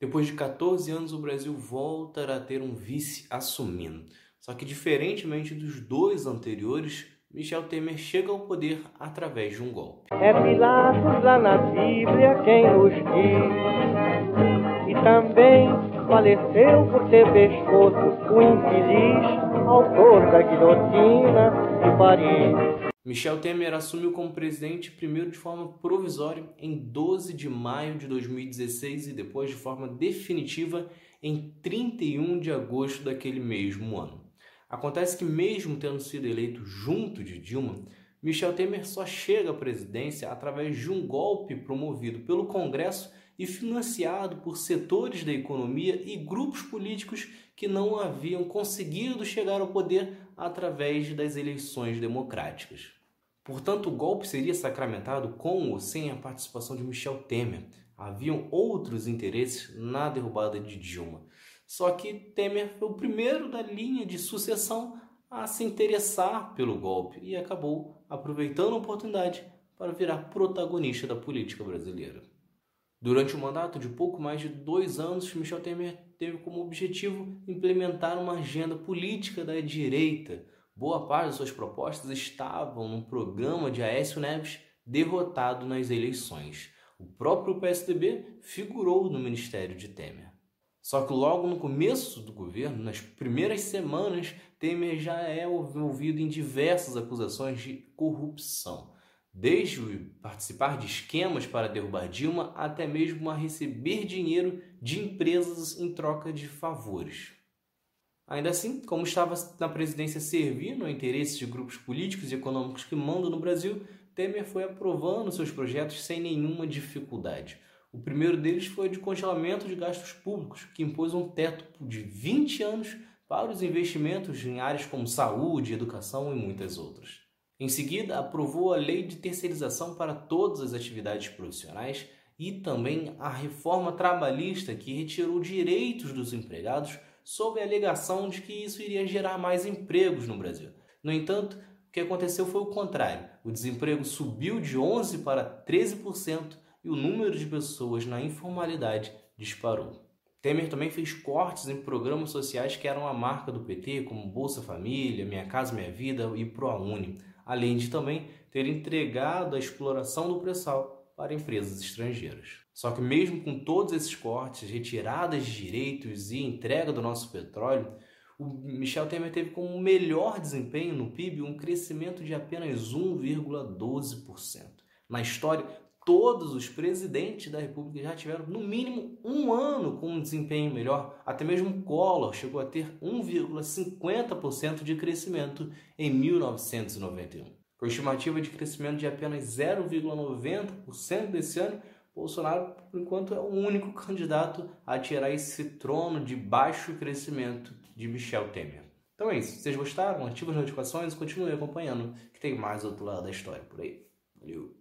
Depois de 14 anos, o Brasil volta a ter um vice assumindo. Só que, diferentemente dos dois anteriores, Michel Temer chega ao poder através de um golpe. É Pilatos lá na Bíblia quem nos diz. E também faleceu por ter pescoço o infeliz autor da guilhotina de Paris. Michel Temer assumiu como presidente primeiro de forma provisória em 12 de maio de 2016 e depois de forma definitiva em 31 de agosto daquele mesmo ano. Acontece que, mesmo tendo sido eleito junto de Dilma, Michel Temer só chega à presidência através de um golpe promovido pelo Congresso e financiado por setores da economia e grupos políticos que não haviam conseguido chegar ao poder através das eleições democráticas. Portanto, o golpe seria sacramentado com ou sem a participação de Michel Temer. Haviam outros interesses na derrubada de Dilma. Só que Temer foi o primeiro da linha de sucessão a se interessar pelo golpe e acabou aproveitando a oportunidade para virar protagonista da política brasileira. Durante o mandato de pouco mais de dois anos, Michel Temer teve como objetivo implementar uma agenda política da direita Boa parte de suas propostas estavam no programa de Aécio Neves derrotado nas eleições. O próprio PSDB figurou no ministério de Temer. Só que logo no começo do governo, nas primeiras semanas, Temer já é envolvido em diversas acusações de corrupção, desde participar de esquemas para derrubar Dilma até mesmo a receber dinheiro de empresas em troca de favores. Ainda assim, como estava na presidência servindo a interesses de grupos políticos e econômicos que mandam no Brasil, Temer foi aprovando seus projetos sem nenhuma dificuldade. O primeiro deles foi de congelamento de gastos públicos, que impôs um teto de 20 anos para os investimentos em áreas como saúde, educação e muitas outras. Em seguida, aprovou a lei de terceirização para todas as atividades profissionais e também a reforma trabalhista, que retirou direitos dos empregados sob a alegação de que isso iria gerar mais empregos no Brasil. No entanto, o que aconteceu foi o contrário. O desemprego subiu de 11% para 13% e o número de pessoas na informalidade disparou. Temer também fez cortes em programas sociais que eram a marca do PT, como Bolsa Família, Minha Casa Minha Vida e ProUni, além de também ter entregado a exploração do pré-sal para empresas estrangeiras. Só que mesmo com todos esses cortes, retiradas de direitos e entrega do nosso petróleo, o Michel Temer teve como melhor desempenho no PIB um crescimento de apenas 1,12%. Na história, todos os presidentes da República já tiveram no mínimo um ano com um desempenho melhor. Até mesmo Collor chegou a ter 1,50% de crescimento em 1991. Com estimativa de crescimento de apenas 0,90% desse ano, Bolsonaro, por enquanto, é o único candidato a tirar esse trono de baixo crescimento de Michel Temer. Então é isso. Se vocês gostaram, ative as notificações e continue acompanhando, que tem mais outro lado da história por aí. Valeu!